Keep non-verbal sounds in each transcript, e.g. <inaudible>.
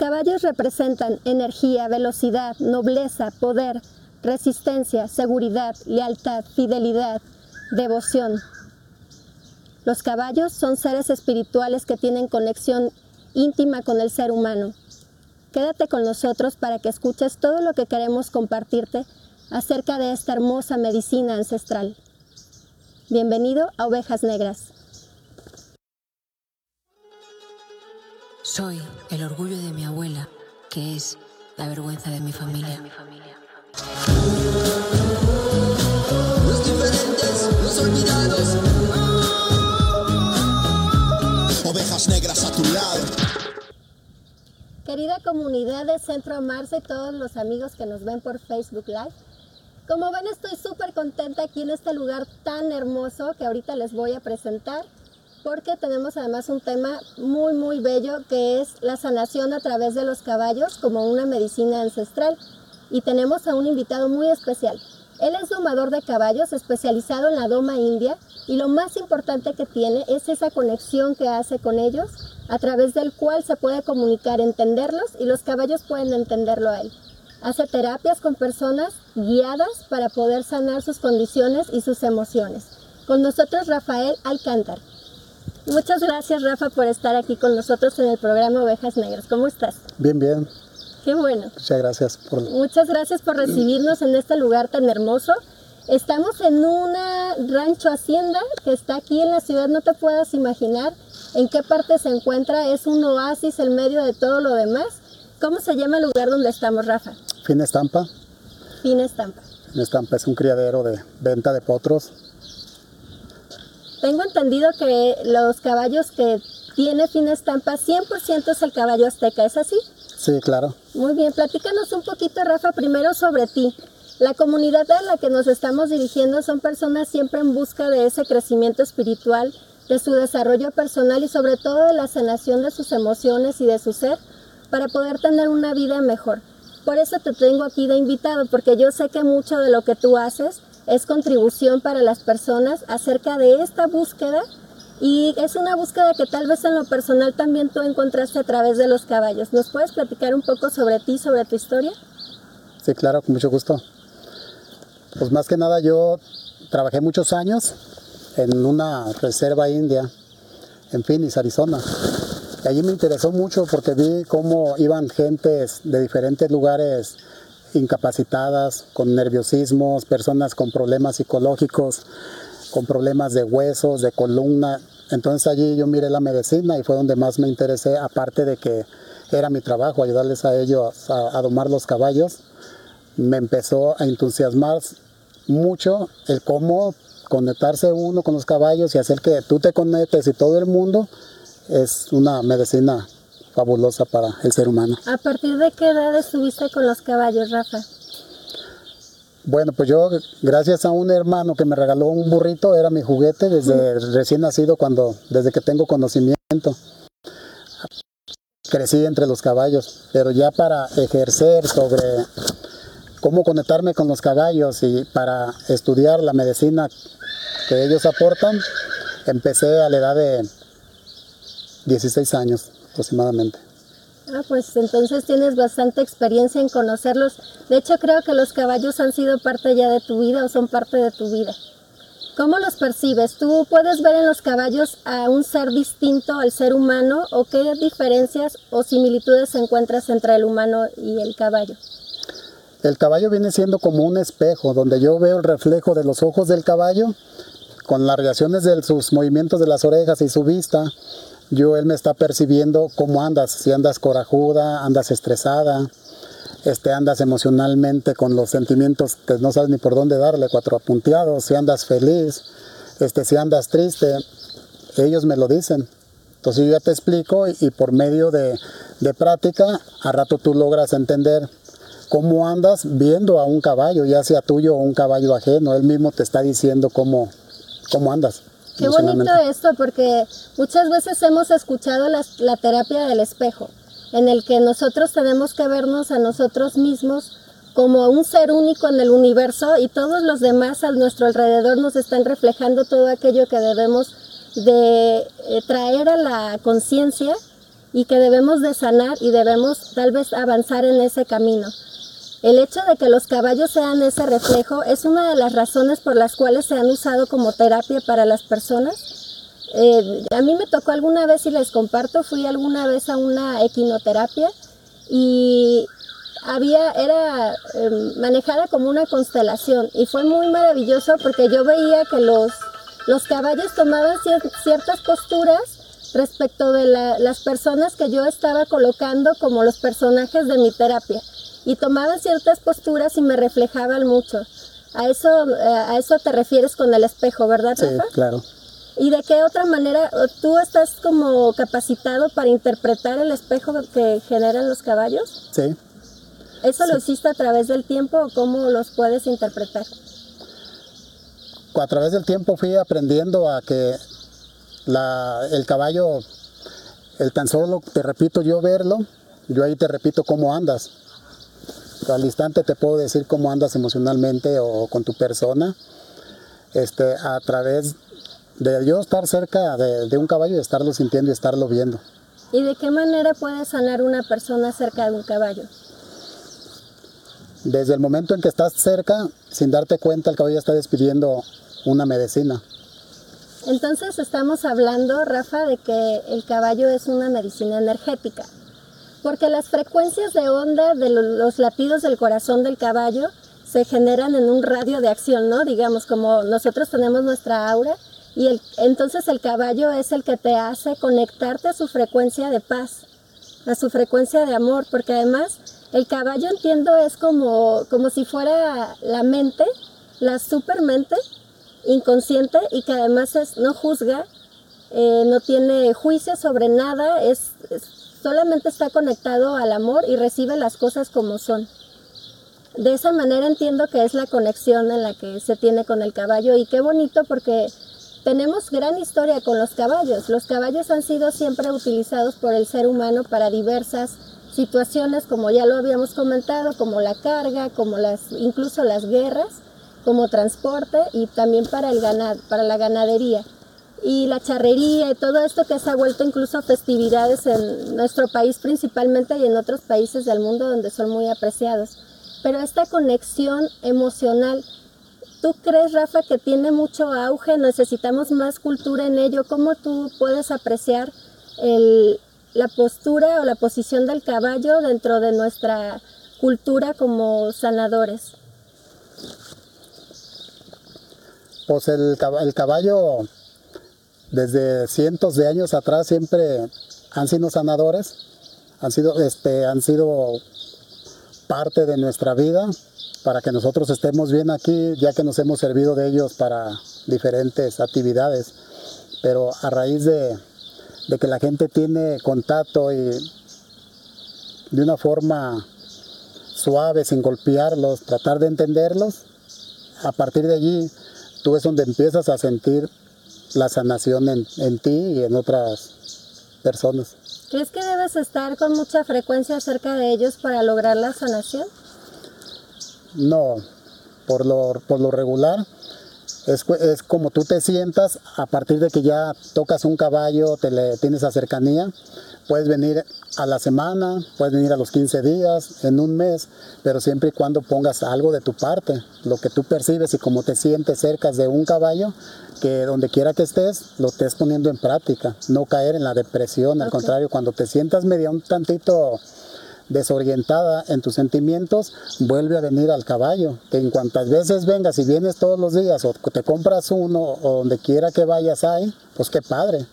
caballos representan energía, velocidad, nobleza, poder, resistencia, seguridad, lealtad, fidelidad, devoción. Los caballos son seres espirituales que tienen conexión íntima con el ser humano. Quédate con nosotros para que escuches todo lo que queremos compartirte acerca de esta hermosa medicina ancestral. Bienvenido a Ovejas Negras. Soy el orgullo de mi abuela, que es la vergüenza de mi familia. Los diferentes, los olvidados. Ovejas negras a tu lado. Querida comunidad de Centro Amarse y todos los amigos que nos ven por Facebook Live, como ven estoy súper contenta aquí en este lugar tan hermoso que ahorita les voy a presentar porque tenemos además un tema muy muy bello que es la sanación a través de los caballos como una medicina ancestral y tenemos a un invitado muy especial. Él es domador de caballos especializado en la doma india y lo más importante que tiene es esa conexión que hace con ellos a través del cual se puede comunicar, entenderlos y los caballos pueden entenderlo a él. Hace terapias con personas guiadas para poder sanar sus condiciones y sus emociones. Con nosotros Rafael Alcántar. Muchas gracias Rafa por estar aquí con nosotros en el programa Ovejas Negras. ¿Cómo estás? Bien, bien. Qué bueno. Muchas gracias por... Muchas gracias por recibirnos en este lugar tan hermoso. Estamos en una rancho hacienda que está aquí en la ciudad, no te puedas imaginar en qué parte se encuentra, es un oasis en medio de todo lo demás. ¿Cómo se llama el lugar donde estamos, Rafa? Fin Estampa. Fin Estampa. Fin Estampa es un criadero de venta de potros. Tengo entendido que los caballos que tiene Fin Estampa 100% es el caballo azteca, ¿es así? Sí, claro. Muy bien, platícanos un poquito, Rafa, primero sobre ti. La comunidad a la que nos estamos dirigiendo son personas siempre en busca de ese crecimiento espiritual, de su desarrollo personal y sobre todo de la sanación de sus emociones y de su ser para poder tener una vida mejor. Por eso te tengo aquí de invitado, porque yo sé que mucho de lo que tú haces es contribución para las personas acerca de esta búsqueda y es una búsqueda que tal vez en lo personal también tú encontraste a través de los caballos. ¿Nos puedes platicar un poco sobre ti, sobre tu historia? Sí, claro, con mucho gusto. Pues más que nada yo trabajé muchos años en una reserva india en Phoenix, Arizona. Y allí me interesó mucho porque vi cómo iban gentes de diferentes lugares incapacitadas, con nerviosismos, personas con problemas psicológicos, con problemas de huesos, de columna. Entonces allí yo miré la medicina y fue donde más me interesé, aparte de que era mi trabajo ayudarles a ellos a, domar los caballos. Me empezó a entusiasmar mucho el cómo conectarse uno con los caballos y hacer que tú te conectes y todo el mundo es una medicina fabulosa para el ser humano. ¿A partir de qué edad estuviste con los caballos, Rafa? Bueno, pues yo, gracias a un hermano que me regaló un burrito, era mi juguete desde recién nacido, cuando, desde que tengo conocimiento. Crecí entre los caballos, pero ya para ejercer sobre cómo conectarme con los caballos y para estudiar la medicina que ellos aportan, empecé a la edad de 16 años aproximadamente. Ah, pues entonces tienes bastante experiencia en conocerlos. De hecho, creo que los caballos han sido parte ya de tu vida o son parte de tu vida. ¿Cómo los percibes? ¿Tú puedes ver en los caballos a un ser distinto al ser humano o qué diferencias o similitudes encuentras entre el humano y el caballo? El caballo viene siendo como un espejo donde yo veo el reflejo de los ojos del caballo con las reacciones de sus movimientos de las orejas y su vista yo él me está percibiendo cómo andas, si andas corajuda, andas estresada, este, andas emocionalmente con los sentimientos que no sabes ni por dónde darle, cuatro apunteados, si andas feliz, este, si andas triste, ellos me lo dicen. Entonces yo ya te explico y, y por medio de, de práctica, a rato tú logras entender cómo andas viendo a un caballo, ya sea tuyo o un caballo ajeno, él mismo te está diciendo cómo, cómo andas. Qué bonito esto, porque muchas veces hemos escuchado la, la, terapia del espejo, en el que nosotros tenemos que vernos a nosotros mismos como un ser único en el universo y todos los demás a nuestro alrededor nos están reflejando todo aquello que debemos de eh, traer a la conciencia y que debemos de sanar y debemos tal vez avanzar en ese camino. El hecho de que los caballos sean ese reflejo es una de las razones por las cuales se han usado como terapia para las personas. Eh, a mí me tocó alguna vez y les comparto, fui alguna vez a una equinoterapia y había, era em, manejada como una constelación y fue muy maravilloso porque yo veía que los, los caballos tomaban ciertas posturas respecto de las personas que yo estaba colocando como los personajes de mi terapia y tomaban ciertas posturas y me reflejaban mucho. A eso, eh, a eso te refieres con el espejo, ¿verdad, Rafa? Sí, claro. ¿Y de qué otra manera tú estás como capacitado para interpretar el espejo que generan los caballos? Sí. ¿Eso lo hiciste a través del tiempo o cómo los puedes interpretar? A través del tiempo fui aprendiendo a que la, el caballo, el tan solo, te repito yo verlo, yo ahí te repito cómo andas. Al instante te puedo decir cómo andas emocionalmente o con tu persona, este, a través de yo estar cerca de, de un caballo y estarlo sintiendo y estarlo viendo. ¿Y de qué manera puede sanar una persona cerca de un caballo? Desde el momento en que estás cerca, sin darte cuenta, el caballo está despidiendo una medicina. Entonces estamos hablando, Rafa, de que el caballo es una medicina energética, porque las frecuencias de onda de los latidos del corazón del caballo se generan en un radio de acción, ¿no? Digamos, como nosotros tenemos nuestra aura, y el, entonces el caballo es el que te hace conectarte a su frecuencia de paz, a su frecuencia de amor, porque además el caballo entiendo es como, como si fuera la mente, la supermente, inconsciente y que además es, no juzga, eh, no tiene juicio sobre nada, es, solamente está conectado al amor y recibe las cosas como son. De esa manera entiendo que es la conexión en la que se tiene con el caballo y qué bonito porque tenemos gran historia con los caballos. Los caballos han sido siempre utilizados por el ser humano para diversas situaciones, como ya lo habíamos comentado, como la carga, como las, incluso las guerras como transporte y también para, el ganado, para la ganadería. Y la charrería y todo esto que se ha vuelto incluso festividades en nuestro país principalmente y en otros países del mundo donde son muy apreciados. Pero esta conexión emocional, ¿tú crees, Rafa, que tiene mucho auge? ¿Necesitamos más cultura en ello? ¿Cómo tú puedes apreciar la postura o la posición del caballo dentro de nuestra cultura como sanadores? Pues el, caballo desde cientos de años atrás siempre han sido sanadores, han sido, este, han sido parte de nuestra vida para que nosotros estemos bien aquí, ya que nos hemos servido de ellos para diferentes actividades. Pero a raíz de, de que la gente tiene contacto y de una forma suave, sin golpearlos, tratar de entenderlos, a partir de allí tú es donde empiezas a sentir la sanación en, ti y en otras personas. ¿Crees que debes estar con mucha frecuencia cerca de ellos para lograr la sanación? No, por lo, por lo regular es, es, como tú te sientas a partir de que ya tocas un caballo, te le, tienes a cercanía, puedes venir a la semana, puedes venir a los 15 días, en un mes, pero siempre y cuando pongas algo de tu parte, lo que tú percibes y cómo te sientes cerca de un caballo, que donde quiera que estés, lo estés poniendo en práctica, no caer en la depresión, al contrario, cuando te sientas medio un tantito desorientada en tus sentimientos, vuelve a venir al caballo. Que en cuantas veces vengas y vienes todos los días o te compras uno o donde quiera que vayas ahí, pues qué padre.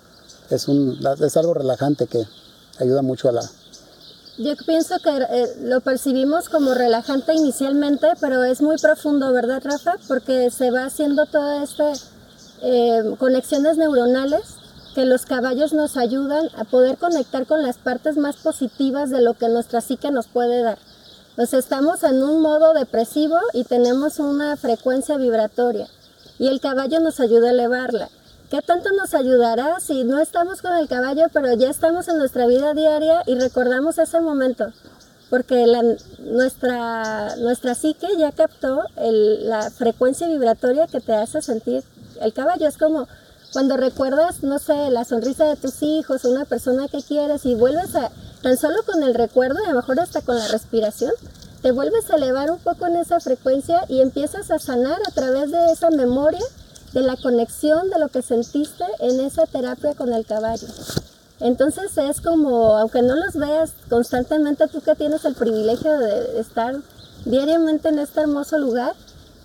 Es, un, es algo relajante que, ayuda mucho a la... Yo pienso que eh, lo percibimos como relajante inicialmente, pero es muy profundo, ¿verdad, Rafa? Porque se va haciendo todas estas eh, conexiones neuronales que los caballos nos ayudan a poder conectar con las partes más positivas de lo que nuestra psique nos puede dar. Entonces estamos en un modo depresivo y tenemos una frecuencia vibratoria y el caballo nos ayuda a elevarla. ¿Qué tanto nos ayudará si no estamos con el caballo, pero ya estamos en nuestra vida diaria y recordamos ese momento? Porque nuestra, nuestra psique ya captó la frecuencia vibratoria que te hace sentir el caballo. Es como cuando recuerdas, no sé, la sonrisa de tus hijos, una persona que quieres y vuelves a, tan solo con el recuerdo, a lo mejor hasta con la respiración, te vuelves a elevar un poco en esa frecuencia y empiezas a sanar a través de esa memoria, de la conexión de lo que sentiste en esa terapia con el caballo. Entonces es como, aunque no los veas constantemente, tú que tienes el privilegio de estar diariamente en este hermoso lugar,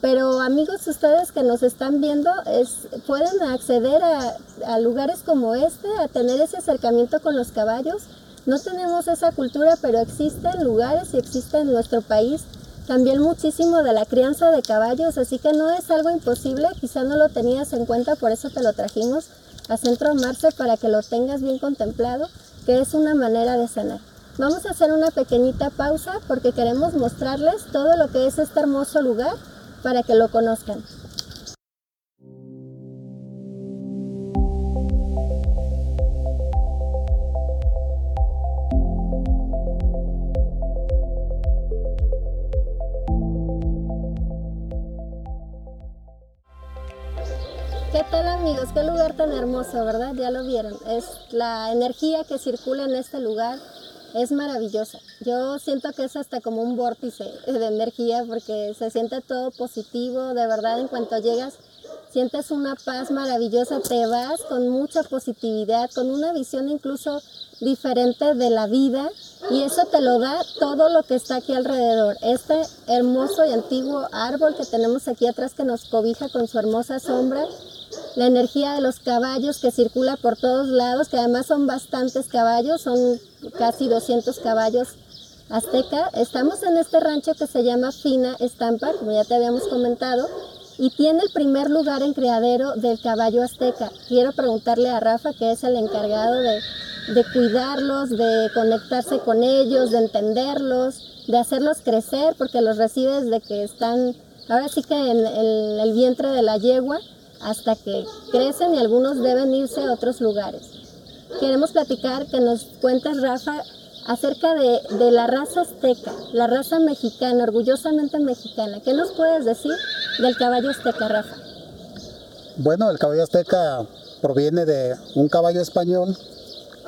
pero amigos ustedes que nos están viendo, es, pueden acceder a, a lugares como este, a tener ese acercamiento con los caballos. No tenemos esa cultura, pero existen lugares y existe en nuestro país también muchísimo de la crianza de caballos, así que no es algo imposible, quizá no lo tenías en cuenta, por eso te lo trajimos a Centro Marce para que lo tengas bien contemplado, que es una manera de sanar. Vamos a hacer una pequeñita pausa porque queremos mostrarles todo lo que es este hermoso lugar para que lo conozcan. ¿Qué tal amigos? Qué lugar tan hermoso, ¿verdad? Ya lo vieron. Es la energía que circula en este lugar es maravillosa. Yo siento que es hasta como un vórtice de energía porque se siente todo positivo, de verdad en cuanto llegas sientes una paz maravillosa, te vas con mucha positividad, con una visión incluso diferente de la vida y eso te lo da todo lo que está aquí alrededor. Este hermoso y antiguo árbol que tenemos aquí atrás que nos cobija con su hermosa sombra, la energía de los caballos que circula por todos lados, que además son bastantes caballos, son casi 200 caballos azteca. Estamos en este rancho que se llama Fina Estampa, como ya te habíamos comentado, y tiene el primer lugar en criadero del caballo azteca. Quiero preguntarle a Rafa, que es el encargado de, de cuidarlos, de conectarse con ellos, de entenderlos, de hacerlos crecer, porque los recibe desde que están, ahora sí que en el, el vientre de la yegua, hasta que crecen y algunos deben irse a otros lugares. Queremos platicar, que nos cuentes, Rafa, acerca de, de, la raza azteca, la raza mexicana, orgullosamente mexicana. ¿Qué nos puedes decir del caballo azteca, Rafa? Bueno, el caballo azteca proviene de un caballo español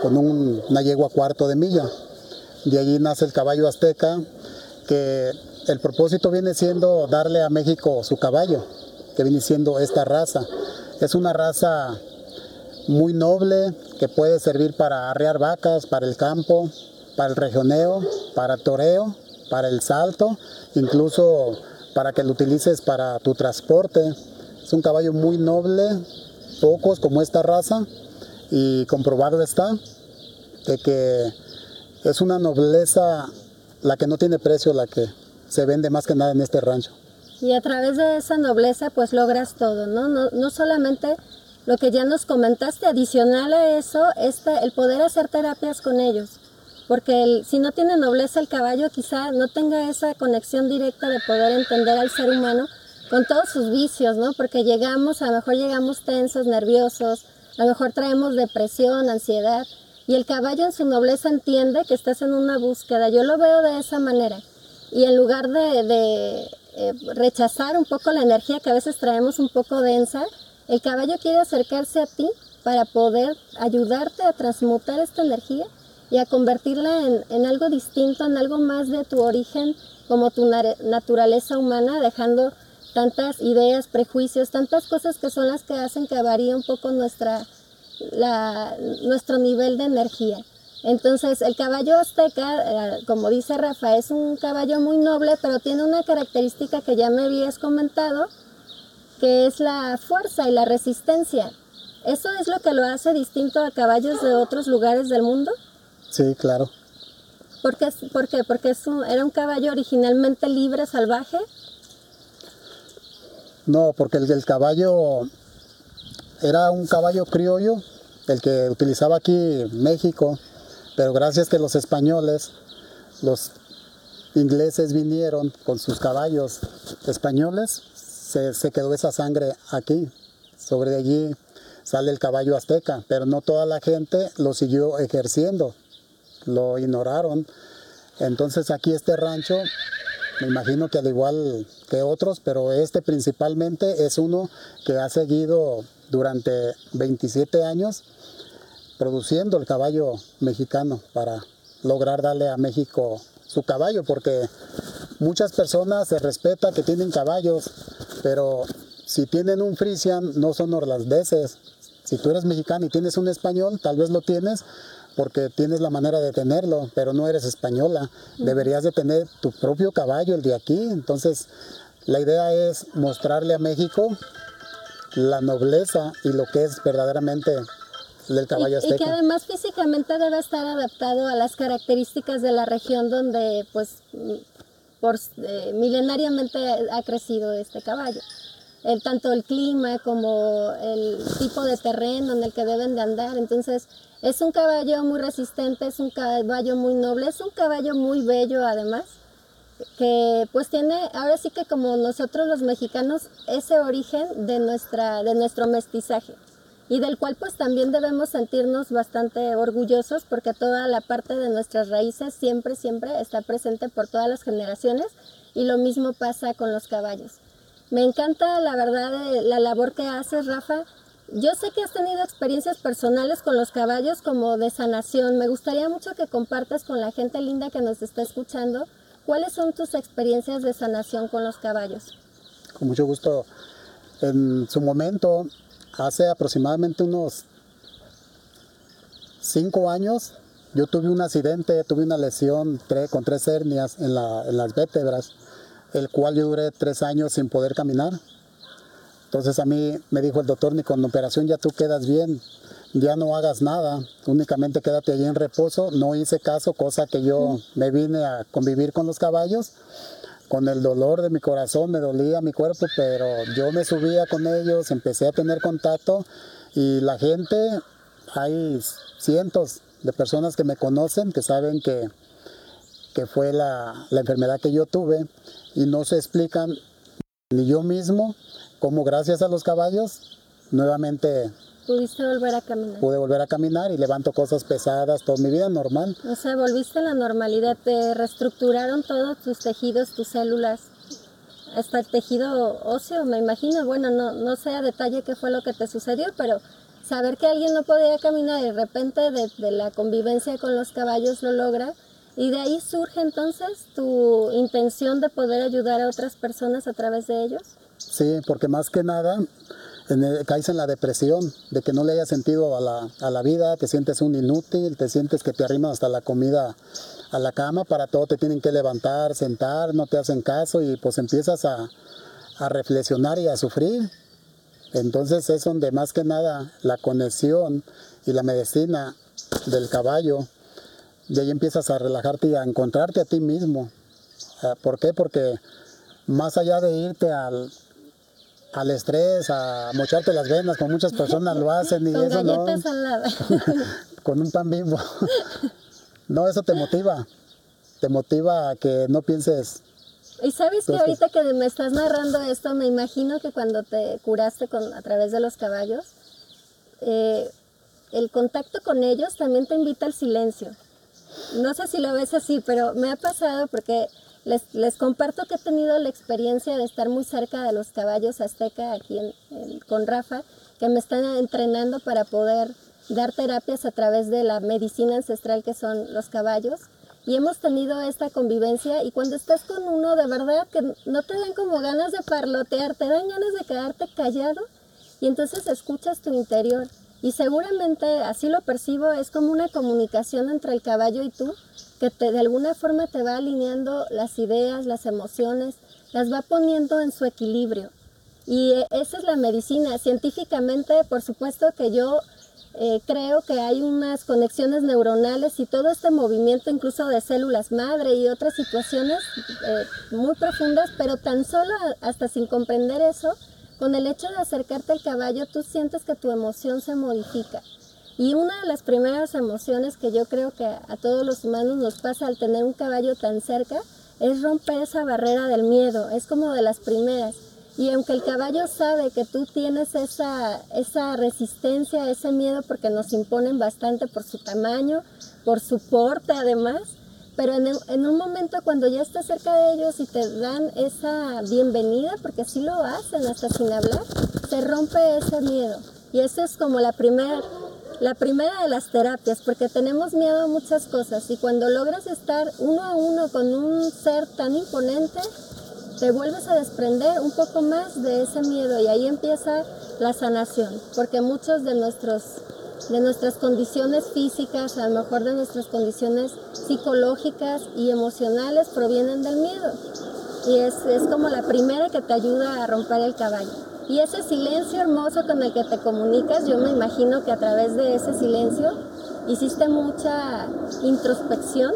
con un, una yegua cuarto de milla. De allí nace el caballo azteca, que el propósito viene siendo darle a México su caballo, que viene siendo esta raza. Es una raza muy noble que puede servir para arrear vacas, para el campo, para el regioneo, para toreo, para el salto, incluso para que lo utilices para tu transporte. Es un caballo muy noble, pocos como esta raza, y comprobado está de que es una nobleza la que no tiene precio, la que se vende más que nada en este rancho. Y a través de esa nobleza pues logras todo, ¿no? No, no solamente lo que ya nos comentaste, adicional a eso, este, el poder hacer terapias con ellos. Porque el, si no tiene nobleza el caballo, quizá no tenga esa conexión directa de poder entender al ser humano con todos sus vicios, ¿no? Porque llegamos, a lo mejor llegamos tensos, nerviosos, a lo mejor traemos depresión, ansiedad, y el caballo en su nobleza entiende que estás en una búsqueda. Yo lo veo de esa manera. Y en lugar de, eh, rechazar un poco la energía que a veces traemos un poco densa, el caballo quiere acercarse a ti para poder ayudarte a transmutar esta energía y a convertirla en, en algo distinto, en algo más de tu origen, como tu naturaleza humana, dejando tantas ideas, prejuicios, tantas cosas que son las que hacen que varíe un poco nuestra, nuestro nivel de energía. Entonces, el caballo azteca, eh, como dice Rafa, es un caballo muy noble, pero tiene una característica que ya me habías comentado, que es la fuerza y la resistencia. ¿Eso es lo que lo hace distinto a caballos de otros lugares del mundo? Sí, claro. ¿Por qué? ¿Por qué? Porque es un, era un caballo originalmente libre, salvaje. No, porque el, el caballo era un caballo criollo, el que utilizaba aquí México, pero gracias que los españoles, los ingleses vinieron con sus caballos españoles, se, se quedó esa sangre aquí. Sobre allí sale el caballo azteca, pero no toda la gente lo siguió ejerciendo, lo ignoraron. Entonces aquí este rancho Me imagino que al igual que otros, pero este principalmente es uno que ha seguido durante 27 años produciendo el caballo mexicano para lograr darle a México su caballo, porque muchas personas se respeta que tienen caballos, pero si tienen un frisian no son orlandeses. Si tú eres mexicano y tienes un español, tal vez lo tienes porque tienes la manera de tenerlo, pero no eres española. Deberías de tener tu propio caballo, el de aquí. Entonces, la idea es mostrarle a México la nobleza y lo que es verdaderamente del caballo y, y que azteca. además físicamente debe estar adaptado a las características de la región donde pues mm, por, eh, milenariamente ha crecido este caballo. El, tanto el clima como el tipo de terreno en el que deben de andar. Entonces es un caballo muy resistente, es un caballo muy noble, es un caballo muy bello además que pues tiene ahora sí que como nosotros los mexicanos ese origen de nuestra de nuestro mestizaje y del cual pues también debemos sentirnos bastante orgullosos porque toda la parte de nuestras raíces siempre, siempre está presente por todas las generaciones y lo mismo pasa con los caballos. Me encanta la verdad la labor que haces, Rafa. Yo sé que has tenido experiencias personales con los caballos como de sanación. Me gustaría mucho que compartas con la gente linda que nos está escuchando cuáles son tus experiencias de sanación con los caballos. Con mucho gusto. En su momento hace aproximadamente unos cinco años, yo tuve un accidente, tuve una lesión con tres hernias en, las vértebras, el cual yo duré tres años sin poder caminar. Entonces a mí me dijo el doctor, ni con la operación ya tú quedas bien, ya no hagas nada, únicamente quédate allí en reposo. No hice caso, cosa que yo me vine a convivir con los caballos con el dolor de mi corazón, me dolía mi cuerpo, pero yo me subía con ellos, empecé a tener contacto y la gente, hay cientos de personas que me conocen, que saben que, que fue la, la enfermedad que yo tuve y no se explican ni yo mismo cómo gracias a los caballos nuevamente Pudiste volver a caminar. Pude volver a caminar y levanto cosas pesadas, toda mi vida normal. O sea, volviste a la normalidad, te reestructuraron todos tus tejidos, tus células, hasta el tejido óseo, me imagino. Bueno, no, no sé a detalle qué fue lo que te sucedió, pero saber que alguien no podía caminar y de repente de, de la convivencia con los caballos lo logra. Y de ahí surge entonces tu intención de poder ayudar a otras personas a través de ellos. Sí, porque más que nada caes en la depresión, de que no le hayas sentido a la, a la, vida, te sientes un inútil, te sientes que te arriman hasta la comida a la cama, para todo te tienen que levantar, sentar, no te hacen caso y pues empiezas a, a reflexionar y a sufrir. Entonces es donde más que nada la conexión y la medicina del caballo, de ahí empiezas a relajarte y a encontrarte a ti mismo. ¿Por qué? Porque más allá de irte al, al estrés, a mocharte las venas, como muchas personas lo hacen y <laughs> Con eso no. <laughs> con un pan bimbo. no, eso te motiva. Te motiva a que no pienses. Y sabes que ahorita que me estás narrando esto, me imagino que cuando te curaste con, a través de los caballos, eh, el contacto con ellos también te invita al silencio. No sé si lo ves así, pero me ha pasado porque les, comparto que he tenido la experiencia de estar muy cerca de los caballos azteca aquí con Rafa, que me están entrenando para poder dar terapias a través de la medicina ancestral que son los caballos. Y hemos tenido esta convivencia y cuando estás con uno de verdad que no te dan como ganas de parlotear, te dan ganas de quedarte callado y entonces escuchas tu interior. Y seguramente así lo percibo, es como una comunicación entre el caballo y tú, que de alguna forma te va alineando las ideas, las emociones, las va poniendo en su equilibrio. Y esa es la medicina. Científicamente, por supuesto que yo eh, creo que hay unas conexiones neuronales y todo este movimiento incluso de células madre y otras situaciones eh, muy profundas, pero tan solo hasta sin comprender eso, con el hecho de acercarte al caballo, tú sientes que tu emoción se modifica. Y una de las primeras emociones que yo creo que a todos los humanos nos pasa al tener un caballo tan cerca es romper esa barrera del miedo. Es como de las primeras. Y aunque el caballo sabe que tú tienes esa, esa resistencia, ese miedo, porque nos imponen bastante por su tamaño, por su porte además, pero en, un momento cuando ya estás cerca de ellos y te dan esa bienvenida, porque sí lo hacen hasta sin hablar, se rompe ese miedo. Y eso es como la primera, la primera de las terapias, porque tenemos miedo a muchas cosas y cuando logras estar uno a uno con un ser tan imponente, te vuelves a desprender un poco más de ese miedo y ahí empieza la sanación, porque muchos de nuestros de nuestras condiciones físicas, a lo mejor de nuestras condiciones psicológicas y emocionales provienen del miedo. Y es, es como la primera que te ayuda a romper el caballo. Y ese silencio hermoso con el que te comunicas, yo me imagino que a través de ese silencio hiciste mucha introspección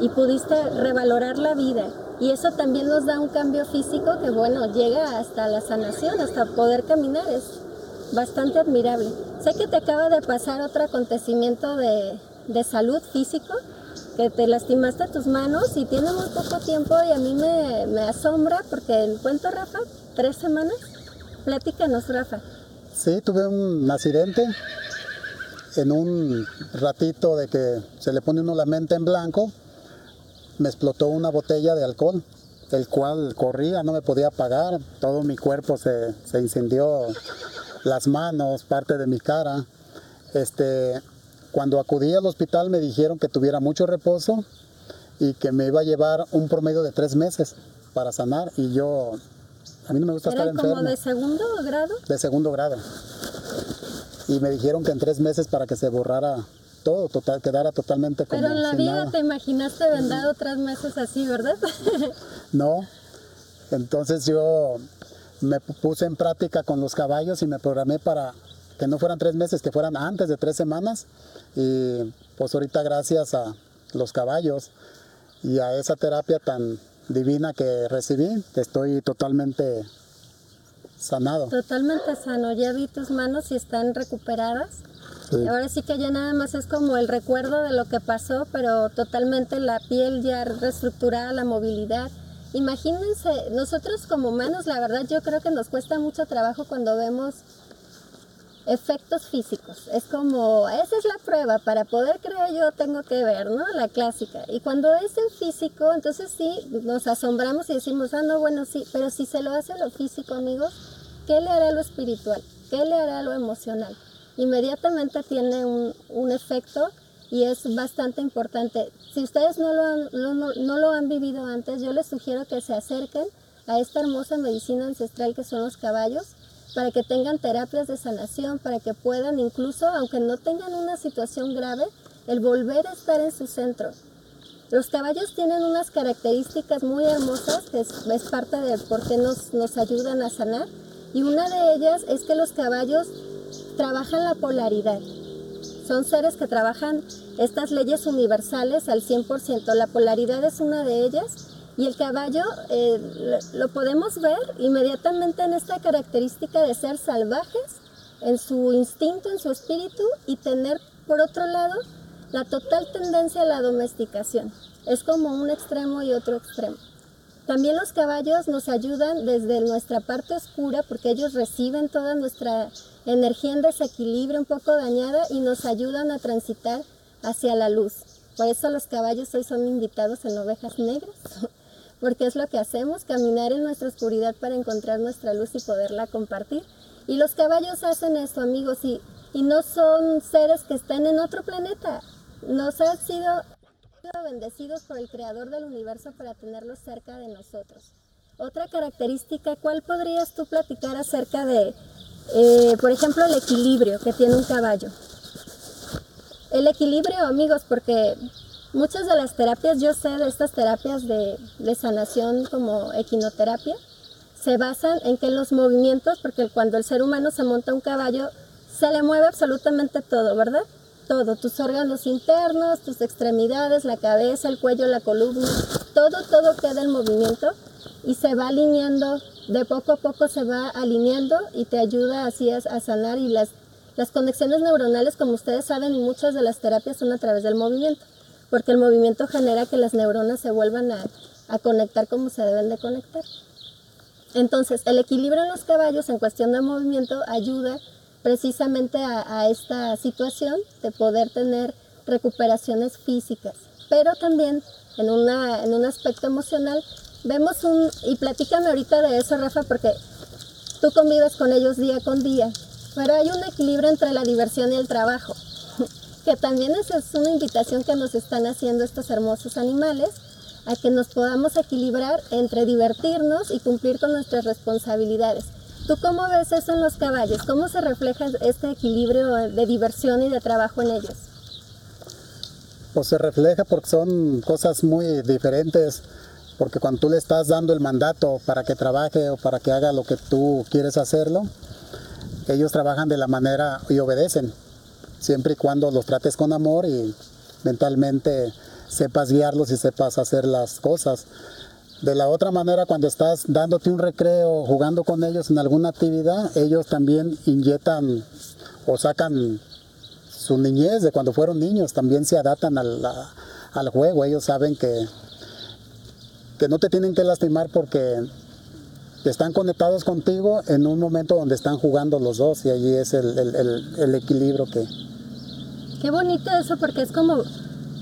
y pudiste revalorar la vida. Y eso también nos da un cambio físico que, bueno, llega hasta la sanación, hasta poder caminar. Es bastante admirable. Sé que te acaba de pasar otro acontecimiento de, de salud físico, que te lastimaste tus manos y tiene muy poco tiempo y a mí me, me asombra porque, ¿cuánto, Rafa? ¿Tres semanas? Platícanos, Rafa. Sí, tuve un accidente en un ratito de que se le pone uno la mente en blanco, me explotó una botella de alcohol, el cual corría, no me podía apagar, todo mi cuerpo se, se incendió, las manos, parte de mi cara. Este, cuando acudí al hospital me dijeron que tuviera mucho reposo y que me iba a llevar un promedio de tres meses para sanar y yo, a mí no me gusta estar ¿Eran como enfermo de segundo grado? de segundo grado. Y me dijeron que en tres meses para que se borrara todo, total, quedara totalmente como Pero en la vida nada. te imaginaste vendado tres meses así, ¿verdad? <laughs> No. Entonces yo me pu- puse en práctica con los caballos y me programé para que no fueran tres meses, que fueran antes de tres semanas. Y pues ahorita gracias a los caballos y a esa terapia tan divina que recibí, estoy totalmente sanado. Totalmente sano. Ya vi tus manos y están recuperadas. Sí. Ahora sí que ya nada más es como el recuerdo de lo que pasó, pero totalmente la piel ya reestructurada, la movilidad. Imagínense, nosotros como humanos, la verdad yo creo que nos cuesta mucho trabajo cuando vemos efectos físicos. Es como, esa es la prueba, para poder creer yo tengo que ver, ¿no? La clásica. Y cuando es en físico, entonces sí, nos asombramos y decimos, ah, no, bueno, sí, pero si se lo hace lo físico, amigos, ¿qué le hará lo espiritual? ¿Qué le hará lo emocional? Inmediatamente tiene un, un efecto y es bastante importante. Si ustedes no lo, han, no lo han vivido antes, yo les sugiero que se acerquen a esta hermosa medicina ancestral que son los caballos para que tengan terapias de sanación, para que puedan incluso, aunque no tengan una situación grave, el volver a estar en su centro. Los caballos tienen unas características muy hermosas, que es, es parte de por qué nos, nos ayudan a sanar, y una de ellas es que los caballos trabajan la polaridad. Son seres que trabajan estas leyes universales al 100%. La polaridad es una de ellas y el caballo eh, lo, podemos ver inmediatamente en esta característica de ser salvajes, en su instinto, en su espíritu y tener por otro lado la total tendencia a la domesticación. Es como un extremo y otro extremo. También los caballos nos ayudan desde nuestra parte oscura porque ellos reciben toda nuestra energía en desequilibrio un poco dañada y nos ayudan a transitar hacia la luz. Por eso los caballos hoy son invitados en ovejas negras, <laughs> porque es lo que hacemos, caminar en nuestra oscuridad para encontrar nuestra luz y poderla compartir. Y los caballos hacen eso, amigos, y, y no son seres que estén en otro planeta. Nos han sido bendecidos por el creador del universo para tenerlos cerca de nosotros. Otra característica, ¿cuál podrías tú platicar acerca de, eh, por ejemplo, el equilibrio que tiene un caballo? El equilibrio, amigos, porque muchas de las terapias, yo sé de estas terapias de, de sanación como equinoterapia, se basan en que los movimientos, porque cuando el ser humano se monta un caballo, se le mueve absolutamente todo, ¿verdad? Todo, tus órganos internos, tus extremidades, la cabeza, el cuello, la columna, todo, todo queda en movimiento y se va alineando, de poco a poco se va alineando y te ayuda así a, a sanar y las, las conexiones neuronales, como ustedes saben, y muchas de las terapias son a través del movimiento, porque el movimiento genera que las neuronas se vuelvan a, a conectar como se deben de conectar. Entonces, el equilibrio en los caballos en cuestión de movimiento ayuda precisamente a, esta situación de poder tener recuperaciones físicas. Pero también en, una, en un aspecto emocional, vemos un, y platícame ahorita de eso, Rafa, porque tú convives con ellos día con día, pero hay un equilibrio entre la diversión y el trabajo, <laughs> que también es, es una invitación que nos están haciendo estos hermosos animales, a que nos podamos equilibrar entre divertirnos y cumplir con nuestras responsabilidades. ¿Tú cómo ves eso en los caballos? ¿Cómo se refleja este equilibrio de diversión y de trabajo en ellos? Pues se refleja porque son cosas muy diferentes, porque cuando tú le estás dando el mandato para que trabaje o para que haga lo que tú quieres hacerlo, ellos trabajan de la manera y obedecen, siempre y cuando los trates con amor y mentalmente sepas guiarlos y sepas hacer las cosas. De la otra manera, cuando estás dándote un recreo, jugando con ellos en alguna actividad, ellos también inyectan o sacan su niñez de cuando fueron niños, también se adaptan al, al juego. Ellos saben que, que no te tienen que lastimar porque están conectados contigo en un momento donde están jugando los dos y allí es el, el- el- el equilibrio que, Qué bonito eso porque es como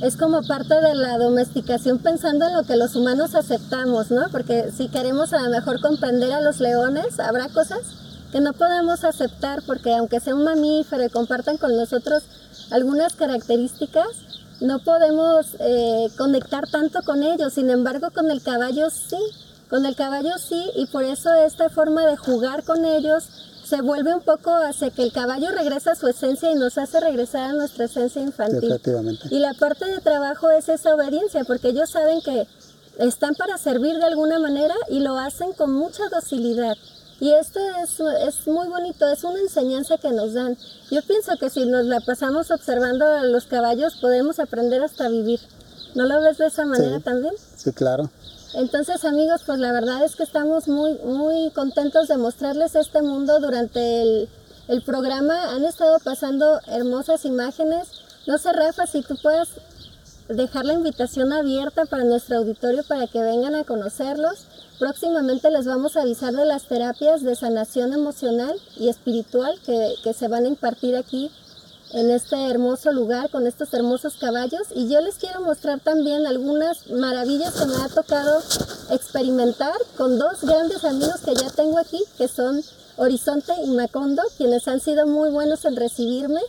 es como parte de la domesticación pensando en lo que los humanos aceptamos, ¿no? Porque si queremos a lo mejor comprender a los leones, habrá cosas que no podemos aceptar porque aunque sea un mamífero y compartan con nosotros algunas características, no podemos eh, conectar tanto con ellos. Sin embargo, con el caballo sí, con el caballo sí, y por eso esta forma de jugar con ellos se vuelve un poco hacia que el caballo regresa a su esencia y nos hace regresar a nuestra esencia infantil. efectivamente. Y la parte de trabajo es esa obediencia, porque ellos saben que están para servir de alguna manera y lo hacen con mucha docilidad. Y esto es, es muy bonito, es una enseñanza que nos dan. Yo pienso que si nos la pasamos observando a los caballos, podemos aprender hasta vivir. ¿No lo ves de esa manera Sí. también? Sí, claro. Entonces, amigos, pues la verdad es que estamos muy, muy contentos de mostrarles este mundo durante el, el programa. Han estado pasando hermosas imágenes. No sé, Rafa, si tú puedes dejar la invitación abierta para nuestro auditorio para que vengan a conocerlos. Próximamente les vamos a avisar de las terapias de sanación emocional y espiritual que, que se van a impartir aquí en este hermoso lugar con estos hermosos caballos. Y yo les quiero mostrar también algunas maravillas que me ha tocado experimentar con dos grandes amigos que ya tengo aquí que son Horizonte y Macondo quienes han sido muy buenos en recibirme.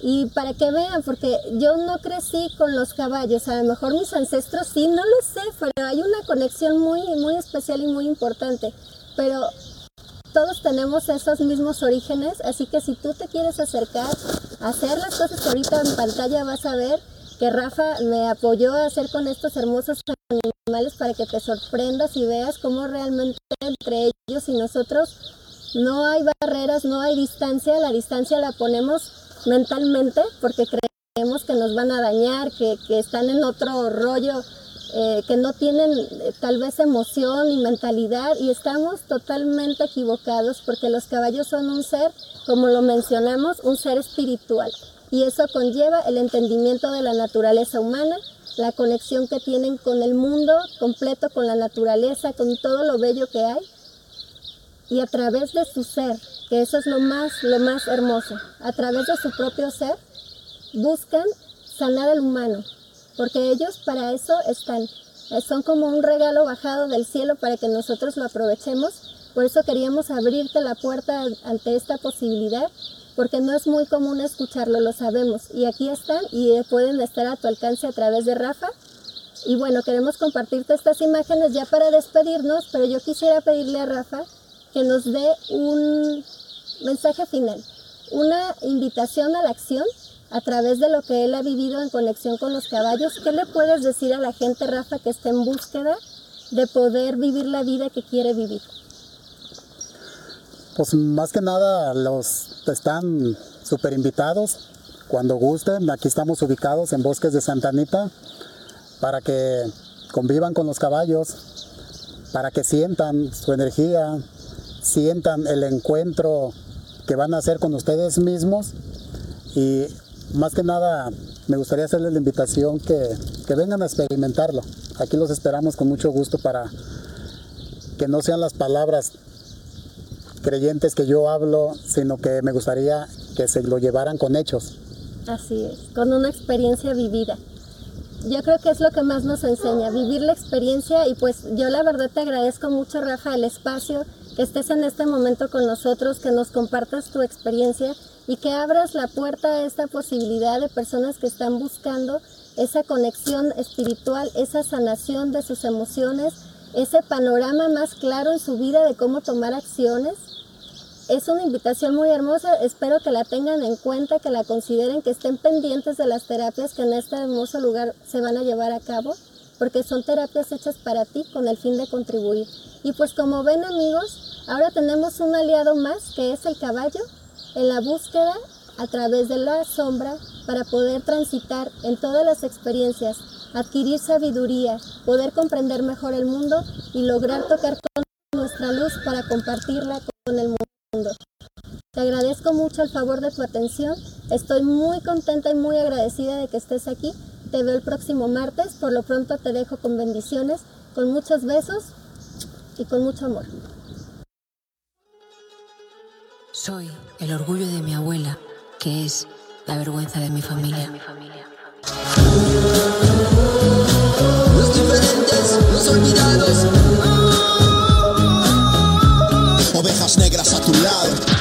Y para que vean porque yo no crecí con los caballos a lo mejor mis ancestros sí no lo sé pero hay una conexión muy muy especial y muy importante. Pero todos tenemos esos mismos orígenes, así que si tú te quieres acercar hacer las cosas que ahorita en pantalla vas a ver, que Rafa me apoyó a hacer con estos hermosos animales para que te sorprendas y veas cómo realmente entre ellos y nosotros no hay barreras, no hay distancia, la distancia la ponemos mentalmente porque creemos que nos van a dañar, que, que están en otro rollo eh, que no tienen eh, tal vez emoción y mentalidad y estamos totalmente equivocados porque los caballos son un ser, como lo mencionamos, un ser espiritual. Y eso conlleva el entendimiento de la naturaleza humana, la conexión que tienen con el mundo completo, con la naturaleza, con todo lo bello que hay y a través de su ser, que eso es lo más, lo más hermoso, a través de su propio ser, buscan sanar al humano, porque ellos para eso están. Eh, Son como un regalo bajado del cielo para que nosotros lo aprovechemos. Por eso queríamos abrirte la puerta ante esta posibilidad, porque no es muy común escucharlo, lo sabemos. Y aquí están y eh, pueden estar a tu alcance a través de Rafa. Y bueno, queremos compartirte estas imágenes ya para despedirnos, pero yo quisiera pedirle a Rafa que nos dé un mensaje final, una invitación a la acción a través de lo que él ha vivido en conexión con los caballos. ¿Qué le puedes decir a la gente, Rafa, que está en búsqueda de poder vivir la vida que quiere vivir? Pues más que nada los están súper invitados. Cuando gusten, aquí estamos ubicados en Bosques de Santa Anita para que convivan con los caballos, para que sientan su energía, sientan el encuentro que van a hacer con ustedes mismos y más que nada me gustaría hacerles la invitación que, que vengan a experimentarlo. Aquí los esperamos con mucho gusto para que no sean las palabras creyentes que yo hablo, sino que me gustaría que se lo llevaran con hechos. Así es, con una experiencia vivida. yo creo que es lo que más nos enseña, vivir la experiencia y pues yo la verdad te agradezco mucho Rafa el espacio, que estés en este momento con nosotros, que nos compartas tu experiencia y que abras la puerta a esta posibilidad de personas que están buscando esa conexión espiritual, esa sanación de sus emociones, ese panorama más claro en su vida de cómo tomar acciones. Es una invitación muy hermosa, espero que la tengan en cuenta, que la consideren, que estén pendientes de las terapias que en este hermoso lugar se van a llevar a cabo, porque son terapias hechas para ti con el fin de contribuir. Y pues como ven amigos, ahora tenemos un aliado más que es el caballo en la búsqueda a través de la sombra para poder transitar en todas las experiencias, adquirir sabiduría, poder comprender mejor el mundo y lograr tocar con nuestra luz para compartirla con el mundo. Te agradezco mucho el favor de tu atención. Estoy muy contenta y muy agradecida de que estés aquí. Te veo el próximo martes. Por lo pronto te dejo con bendiciones, con muchos besos y con mucho amor. Soy el orgullo de mi abuela, que es la vergüenza de mi familia. Los diferentes, los olvidados. Ovejas negras a tu lado.